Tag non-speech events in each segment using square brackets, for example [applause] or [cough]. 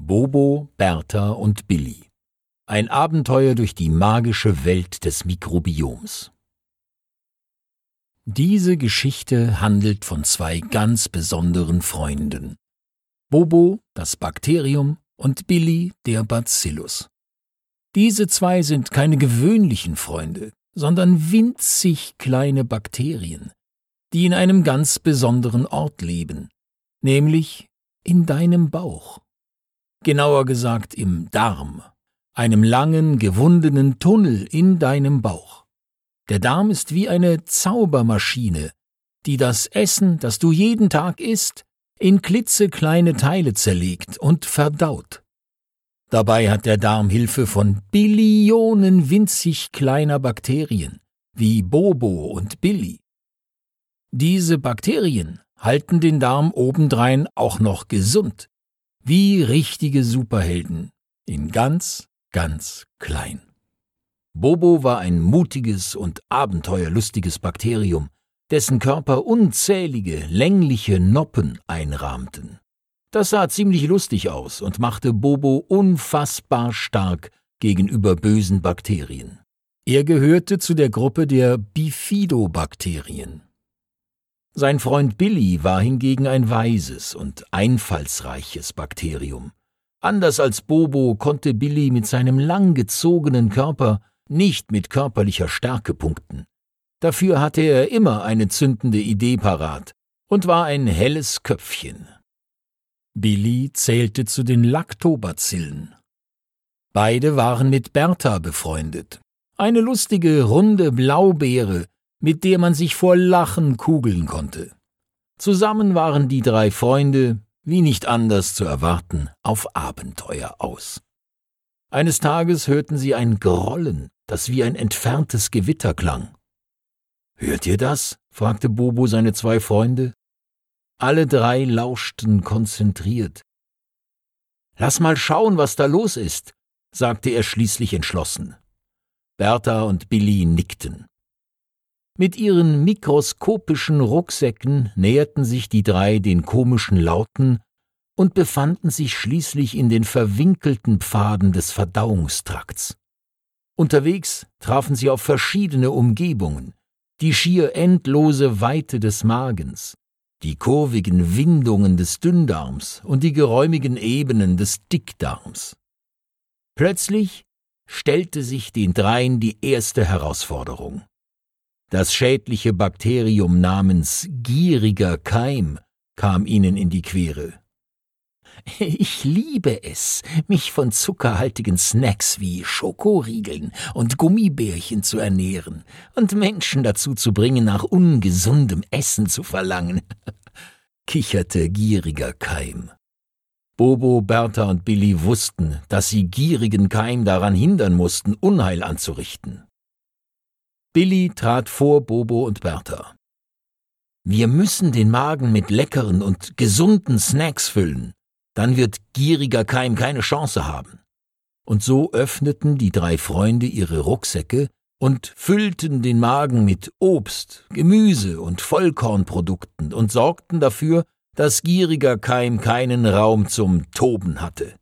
Bobo, Bertha und Billy. Ein Abenteuer durch die magische Welt des Mikrobioms. Diese Geschichte handelt von zwei ganz besonderen Freunden. Bobo, das Bakterium, und Billy, der Bacillus. Diese zwei sind keine gewöhnlichen Freunde, sondern winzig kleine Bakterien, die in einem ganz besonderen Ort leben, nämlich in deinem Bauch genauer gesagt im Darm, einem langen, gewundenen Tunnel in deinem Bauch. Der Darm ist wie eine Zaubermaschine, die das Essen, das du jeden Tag isst, in klitzekleine Teile zerlegt und verdaut. Dabei hat der Darm Hilfe von Billionen winzig kleiner Bakterien, wie Bobo und Billy. Diese Bakterien halten den Darm obendrein auch noch gesund. Wie richtige Superhelden. In ganz, ganz klein. Bobo war ein mutiges und abenteuerlustiges Bakterium, dessen Körper unzählige, längliche Noppen einrahmten. Das sah ziemlich lustig aus und machte Bobo unfassbar stark gegenüber bösen Bakterien. Er gehörte zu der Gruppe der Bifidobakterien. Sein Freund Billy war hingegen ein weises und einfallsreiches Bakterium. Anders als Bobo konnte Billy mit seinem langgezogenen Körper nicht mit körperlicher Stärke punkten. Dafür hatte er immer eine zündende Idee parat und war ein helles Köpfchen. Billy zählte zu den Lactobacillen. Beide waren mit Bertha befreundet. Eine lustige, runde Blaubeere, mit der man sich vor Lachen kugeln konnte. Zusammen waren die drei Freunde, wie nicht anders zu erwarten, auf Abenteuer aus. Eines Tages hörten sie ein Grollen, das wie ein entferntes Gewitter klang. Hört ihr das? fragte Bobo seine zwei Freunde. Alle drei lauschten konzentriert. Lass mal schauen, was da los ist, sagte er schließlich entschlossen. Bertha und Billy nickten. Mit ihren mikroskopischen Rucksäcken näherten sich die drei den komischen Lauten und befanden sich schließlich in den verwinkelten Pfaden des Verdauungstrakts. Unterwegs trafen sie auf verschiedene Umgebungen, die schier endlose Weite des Magens, die kurvigen Windungen des Dünndarms und die geräumigen Ebenen des Dickdarms. Plötzlich stellte sich den dreien die erste Herausforderung. Das schädliche Bakterium namens gieriger Keim kam ihnen in die Quere. Ich liebe es, mich von zuckerhaltigen Snacks wie Schokoriegeln und Gummibärchen zu ernähren und Menschen dazu zu bringen, nach ungesundem Essen zu verlangen, [laughs] kicherte gieriger Keim. Bobo, Bertha und Billy wussten, dass sie gierigen Keim daran hindern mussten, Unheil anzurichten. Billy trat vor Bobo und Bertha. Wir müssen den Magen mit leckeren und gesunden Snacks füllen. Dann wird gieriger Keim keine Chance haben. Und so öffneten die drei Freunde ihre Rucksäcke und füllten den Magen mit Obst, Gemüse und Vollkornprodukten und sorgten dafür, dass gieriger Keim keinen Raum zum Toben hatte.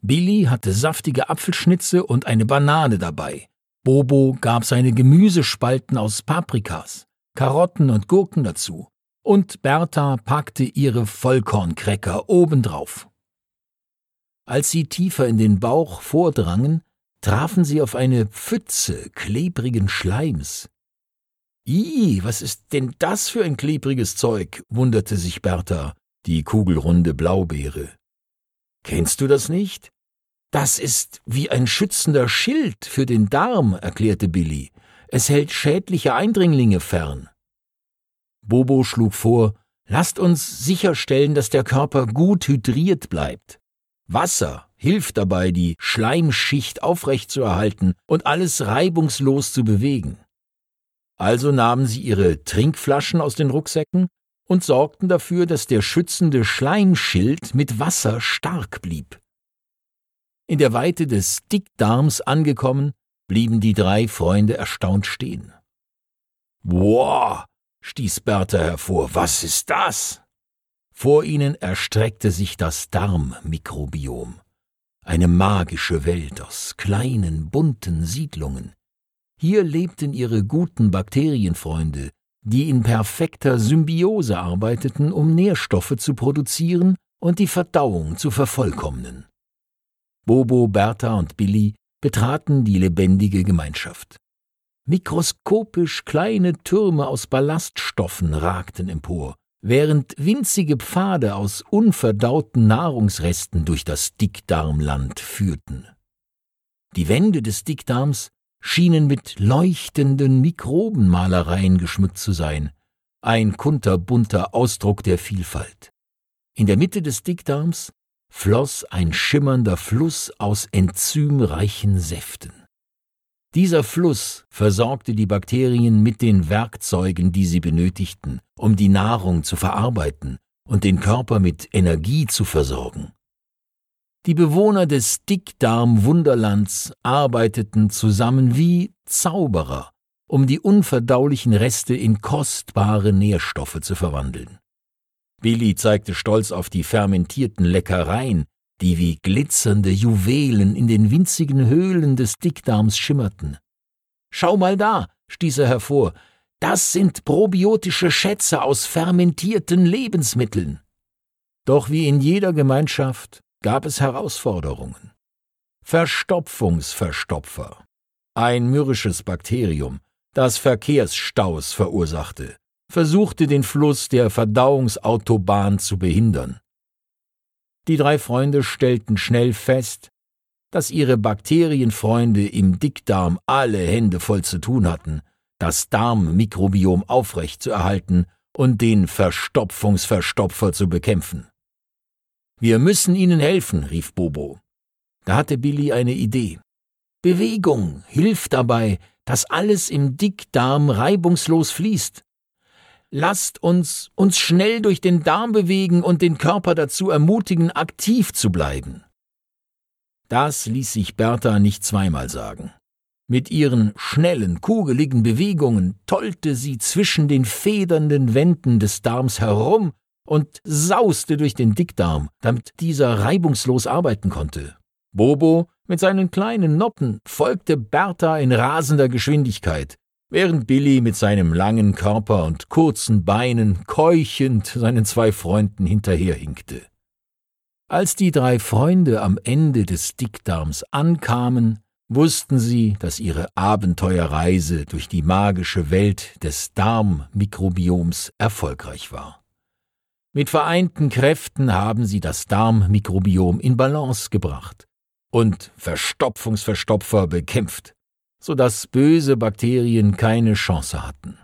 Billy hatte saftige Apfelschnitze und eine Banane dabei, Bobo gab seine Gemüsespalten aus Paprikas, Karotten und Gurken dazu, und Bertha packte ihre Vollkornkräcker obendrauf. Als sie tiefer in den Bauch vordrangen, trafen sie auf eine Pfütze klebrigen Schleims. Ih, was ist denn das für ein klebriges Zeug? wunderte sich Bertha, die kugelrunde Blaubeere. Kennst du das nicht? Das ist wie ein schützender Schild für den Darm, erklärte Billy. Es hält schädliche Eindringlinge fern. Bobo schlug vor, lasst uns sicherstellen, dass der Körper gut hydriert bleibt. Wasser hilft dabei, die Schleimschicht aufrechtzuerhalten und alles reibungslos zu bewegen. Also nahmen sie ihre Trinkflaschen aus den Rucksäcken und sorgten dafür, dass der schützende Schleimschild mit Wasser stark blieb. In der Weite des Dickdarms angekommen, blieben die drei Freunde erstaunt stehen. Wow, stieß Bertha hervor, was ist das? Vor ihnen erstreckte sich das Darmmikrobiom, eine magische Welt aus kleinen, bunten Siedlungen. Hier lebten ihre guten Bakterienfreunde, die in perfekter Symbiose arbeiteten, um Nährstoffe zu produzieren und die Verdauung zu vervollkommnen. Bobo, Bertha und Billy betraten die lebendige Gemeinschaft. Mikroskopisch kleine Türme aus Ballaststoffen ragten empor, während winzige Pfade aus unverdauten Nahrungsresten durch das Dickdarmland führten. Die Wände des Dickdarms schienen mit leuchtenden Mikrobenmalereien geschmückt zu sein, ein kunterbunter Ausdruck der Vielfalt. In der Mitte des Dickdarms floss ein schimmernder Fluss aus enzymreichen Säften. Dieser Fluss versorgte die Bakterien mit den Werkzeugen, die sie benötigten, um die Nahrung zu verarbeiten und den Körper mit Energie zu versorgen. Die Bewohner des Dickdarm-Wunderlands arbeiteten zusammen wie Zauberer, um die unverdaulichen Reste in kostbare Nährstoffe zu verwandeln. Billy zeigte stolz auf die fermentierten Leckereien, die wie glitzernde Juwelen in den winzigen Höhlen des Dickdarms schimmerten. Schau mal da, stieß er hervor, das sind probiotische Schätze aus fermentierten Lebensmitteln. Doch wie in jeder Gemeinschaft gab es Herausforderungen. Verstopfungsverstopfer, ein mürrisches Bakterium, das Verkehrsstaus verursachte, versuchte den Fluss der Verdauungsautobahn zu behindern. Die drei Freunde stellten schnell fest, dass ihre Bakterienfreunde im Dickdarm alle Hände voll zu tun hatten, das Darmmikrobiom aufrecht zu erhalten und den Verstopfungsverstopfer zu bekämpfen. Wir müssen ihnen helfen, rief Bobo. Da hatte Billy eine Idee. Bewegung hilft dabei, dass alles im Dickdarm reibungslos fließt. Lasst uns uns schnell durch den Darm bewegen und den Körper dazu ermutigen, aktiv zu bleiben. Das ließ sich Bertha nicht zweimal sagen. Mit ihren schnellen, kugeligen Bewegungen tollte sie zwischen den federnden Wänden des Darms herum und sauste durch den Dickdarm, damit dieser reibungslos arbeiten konnte. Bobo mit seinen kleinen Noppen folgte Bertha in rasender Geschwindigkeit, während Billy mit seinem langen Körper und kurzen Beinen keuchend seinen zwei Freunden hinterherhinkte. Als die drei Freunde am Ende des Dickdarms ankamen, wussten sie, dass ihre Abenteuerreise durch die magische Welt des Darmmikrobioms erfolgreich war. Mit vereinten Kräften haben sie das Darmmikrobiom in Balance gebracht und Verstopfungsverstopfer bekämpft, sodass böse Bakterien keine Chance hatten.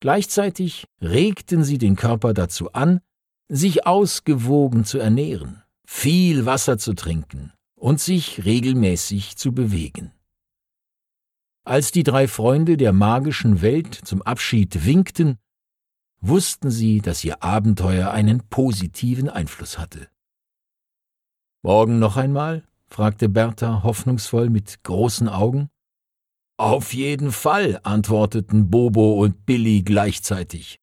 Gleichzeitig regten sie den Körper dazu an, sich ausgewogen zu ernähren, viel Wasser zu trinken und sich regelmäßig zu bewegen. Als die drei Freunde der magischen Welt zum Abschied winkten, wussten sie, dass ihr Abenteuer einen positiven Einfluss hatte. Morgen noch einmal? fragte Bertha hoffnungsvoll mit großen Augen. Auf jeden Fall, antworteten Bobo und Billy gleichzeitig.